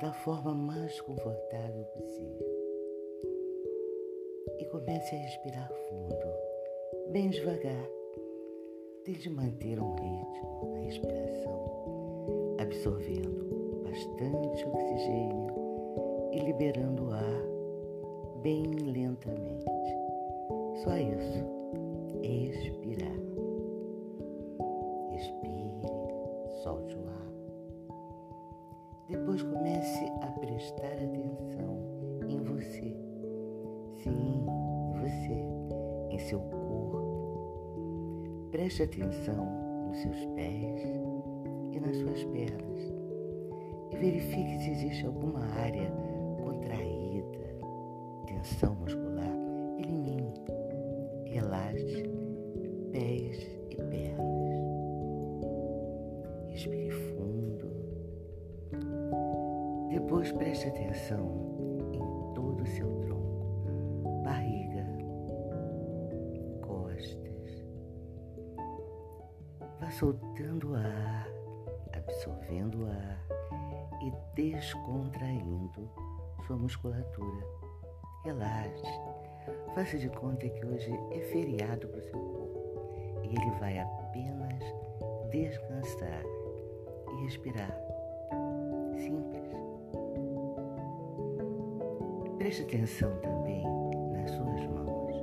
da forma mais confortável possível. E comece a respirar fundo, bem devagar. Tente manter um ritmo na respiração, absorvendo bastante oxigênio e liberando o ar bem lentamente. Só isso. Expirar. Expire, solte o comece a prestar atenção em você. Sim, você, em seu corpo. Preste atenção nos seus pés e nas suas pernas. E verifique se existe alguma área contraída, tensão muscular. Elimine, relaxe preste atenção em todo o seu tronco, barriga, costas. Vá soltando o ar, absorvendo o ar e descontraindo sua musculatura. Relaxe. Faça de conta que hoje é feriado para o seu corpo e ele vai apenas descansar e respirar. Preste atenção também nas suas mãos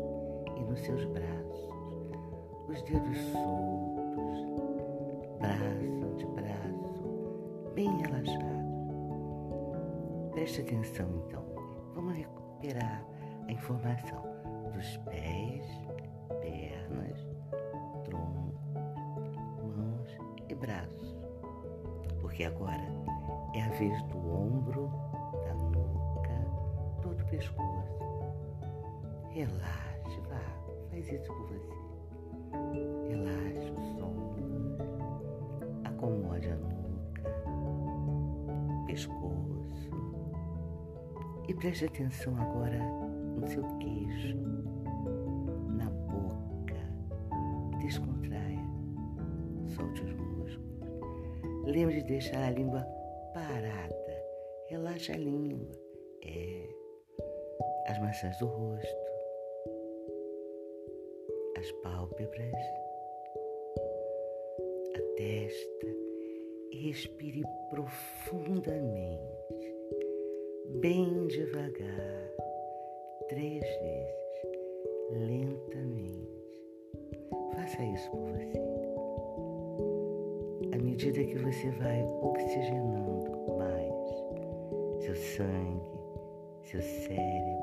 e nos seus braços, os dedos soltos, braço antebraço, bem relaxados. Preste atenção então. Vamos recuperar a informação dos pés, pernas, tronco, mãos e braços. Porque agora é a vez do ombro, pescoço. Relaxe, vá, faz isso por você. Relaxe os ombros, acomode a nuca, pescoço. E preste atenção agora no seu queixo, na boca. Descontraia, solte os músculos. Lembre de deixar a língua parada. Relaxa a língua. É. Maçãs do rosto. As pálpebras. A testa. Respire profundamente. Bem devagar. Três vezes. Lentamente. Faça isso por você à medida que você vai oxigenando mais seu sangue, seu cérebro,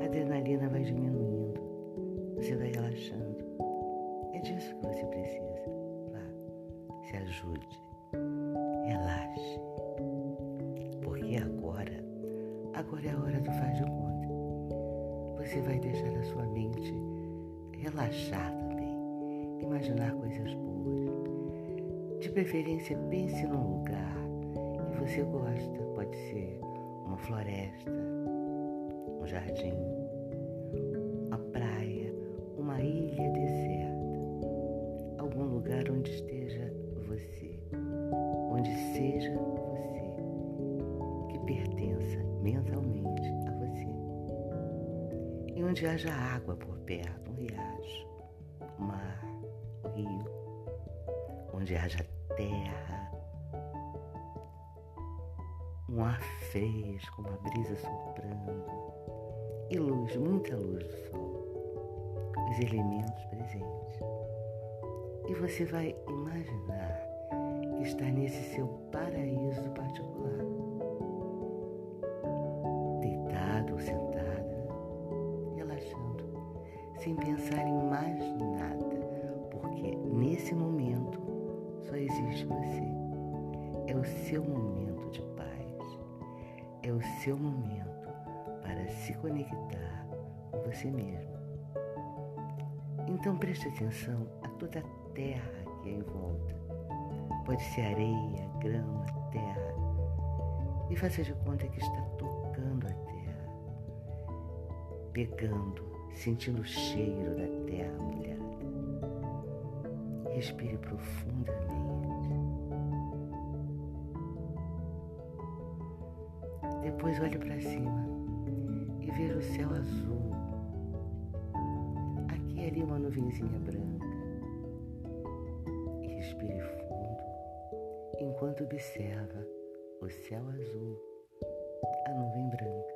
a adrenalina vai diminuindo, você vai relaxando. É disso que você precisa. Vá, se ajude, relaxe. Porque agora, agora é a hora do faz de conta. Você vai deixar a sua mente relaxar também, imaginar coisas boas de preferência, pense num lugar que você gosta. Pode ser uma floresta, um jardim, uma praia, uma ilha deserta, algum lugar onde esteja você, onde seja você, que pertença mentalmente a você. E onde haja água por perto, um riacho, um mar, um rio, onde haja terra, um ar fresco, uma brisa soprando e luz, muita luz do sol, os elementos presentes. E você vai imaginar que está nesse seu paraíso particular, deitado ou sentada, relaxando, sem pensar em mais nada, porque nesse momento só existe você. É o seu momento de paz. É o seu momento para se conectar com você mesmo. Então preste atenção a toda a terra que é em volta. Pode ser areia, grama, terra. E faça de conta que está tocando a terra, pegando, sentindo o cheiro da terra molhada. Respire profundamente. Depois olhe para cima e veja o céu azul. Aqui e ali uma nuvenzinha branca. E respire fundo enquanto observa o céu azul, a nuvem branca.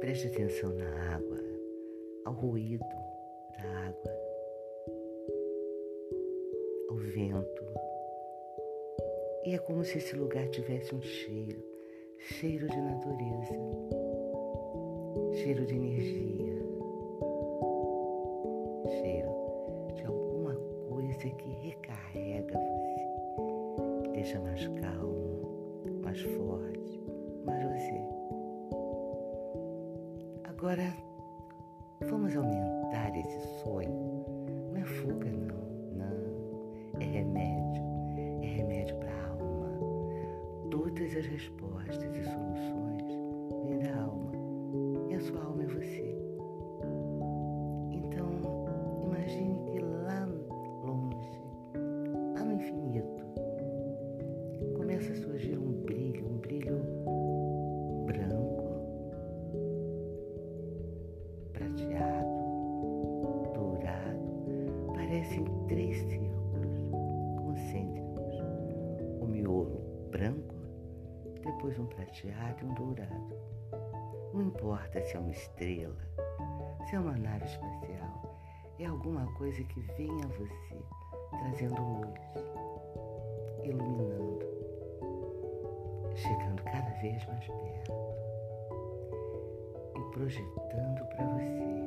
Preste atenção na água, ao ruído da água, ao vento. E é como se esse lugar tivesse um cheiro, cheiro de natureza, cheiro de energia, cheiro de alguma coisa que recarrega você, deixa mais calmo, mais forte, mais você. Agora, vamos aumentar esse sonho. Não é fuga, não. As respostas um e dourado. Não importa se é uma estrela, se é uma nave espacial, é alguma coisa que vem a você trazendo luz, iluminando, chegando cada vez mais perto projetando para você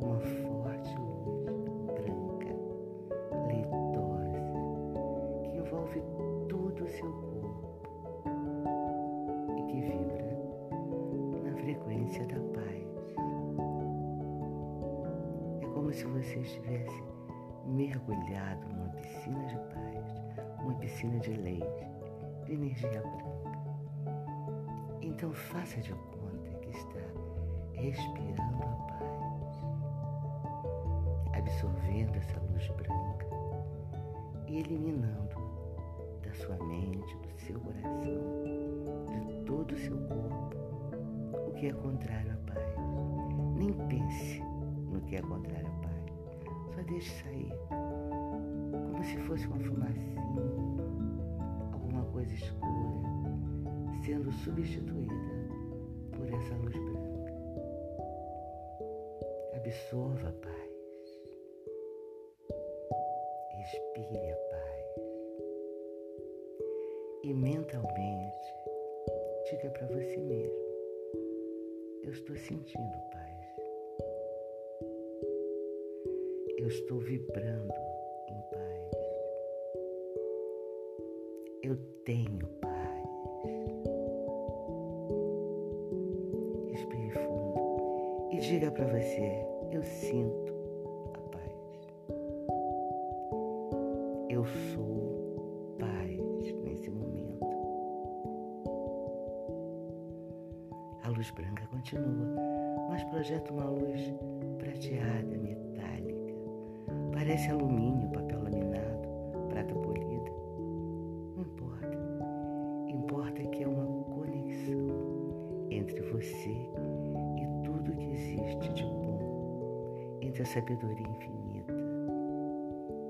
uma forte luz branca, leitosa, que envolve todo o seu corpo frequência da paz. É como se você estivesse mergulhado numa piscina de paz, uma piscina de leite, de energia branca. Então faça de conta que está respirando a paz, absorvendo essa luz branca e eliminando da sua mente, do seu coração, que é contrário à paz. Nem pense no que é contrário à paz. Só deixe sair, como se fosse uma fumacinha, alguma coisa escura, sendo substituída por essa luz branca. Absorva a paz. Respire a paz. E mentalmente diga para você mesmo: Eu estou sentindo paz. Eu estou vibrando em paz. Eu tenho paz. Respire fundo e diga para você: eu sinto a paz. Eu sou luz branca continua, mas projeta uma luz prateada, metálica. Parece alumínio, papel laminado, prata polida. Não importa. Importa que é uma conexão entre você e tudo que existe de bom entre a sabedoria infinita,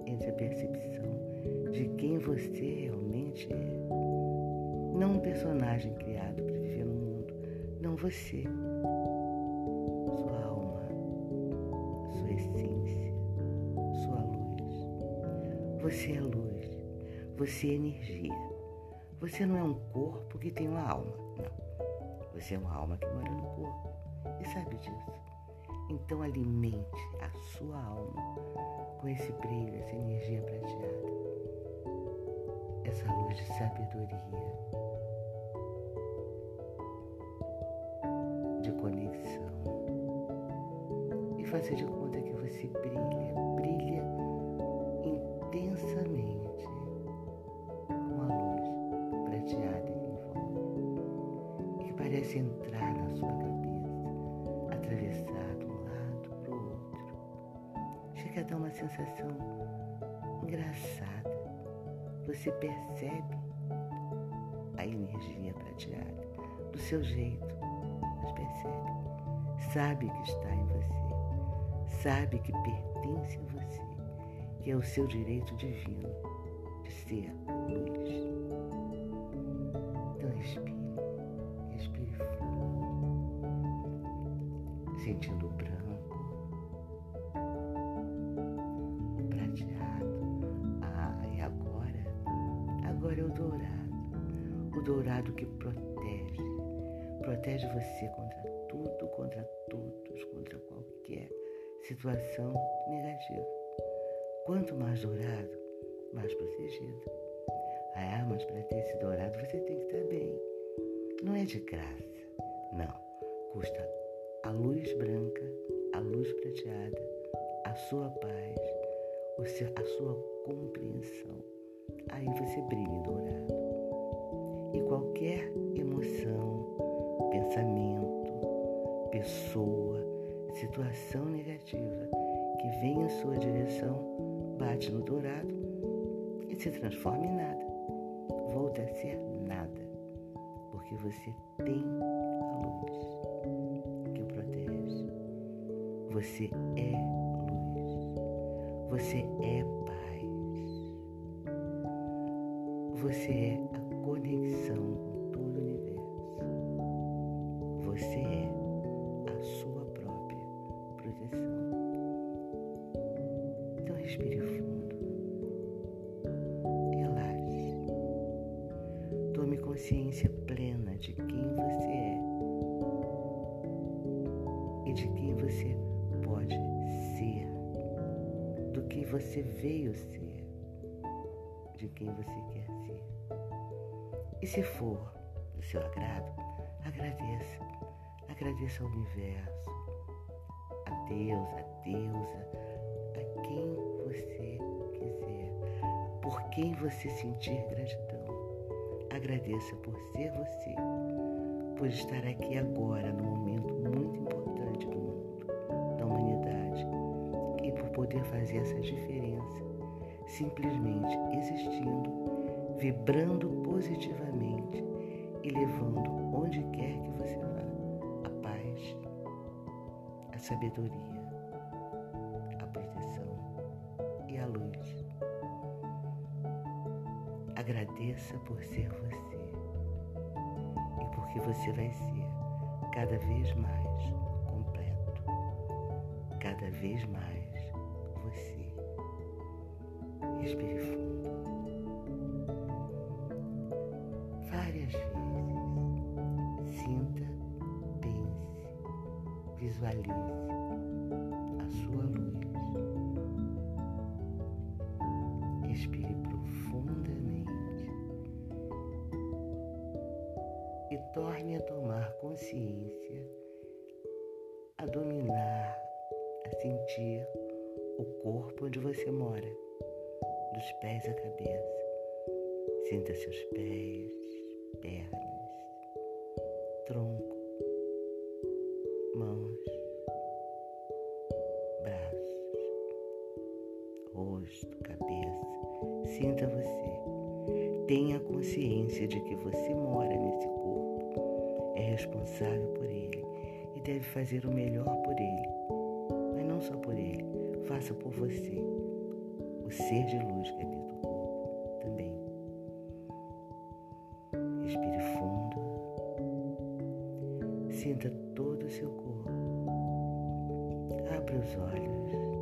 entre a percepção de quem você realmente é. Não um personagem criado você. Sua alma, sua essência, sua luz. Você é luz, você é energia. Você não é um corpo que tem uma alma, não. Você é uma alma que mora no corpo e sabe disso. Então alimente a sua alma com esse brilho, essa energia prateada, essa luz de sabedoria, de conexão. E faça de conta que você brilha, brilha intensamente com a luz prateada que envolve e que parece entrar na sua cabeça, atravessar chega a dar uma sensação engraçada, você percebe a energia prateada do seu jeito, mas percebe. Sabe que está em você, sabe que pertence a você, que é o seu direito divino de ser luz. Então respire, respire fundo, sentindo o branco, o prateado. Ah, e agora? Agora é o dourado. O dourado que protege, protege você contra tudo, contra todos, contra qualquer situação negativa. Quanto mais dourado, mais protegido. Ah, mas para ter esse dourado você tem que estar bem. Não é de graça, não. Custa a luz branca, a luz prateada, a sua paz, a sua compreensão. Aí você brilha em dourado. E qualquer emoção, pensamento, pessoa, situação negativa que vem em sua direção bate no dourado e se transforma em nada. Volta a ser nada, porque você tem a luz que o protege. Você é luz. Você é paz. Você é a conexão respire fundo. Relaxe. Tome consciência plena de quem você é e de quem você pode ser, do que você veio ser, de quem você quer ser. E se for do seu agrado, agradeça. Agradeça ao universo, a Deus, a deusa, quem você sentir gratidão. Agradeça por ser você, por estar aqui agora, num momento muito importante do mundo, da humanidade, e por poder fazer essa diferença, simplesmente existindo, vibrando positivamente e levando onde quer que você vá a paz, a sabedoria, Agradeça por ser você e porque você vai ser cada vez mais completo, cada vez mais você. Respire fundo. Várias vezes. Sinta, pense, visualize a sua luz. Onde você mora, dos pés à cabeça. Sinta seus pés, pernas, tronco, mãos, braços, rosto, cabeça. Sinta você. Tenha consciência de que você mora nesse corpo, é responsável por ele e deve fazer o melhor por ele. Mas não só por ele, faça por você, o ser de luz que habita o corpo também. Respire fundo. Sinta todo o seu corpo. Abra os olhos.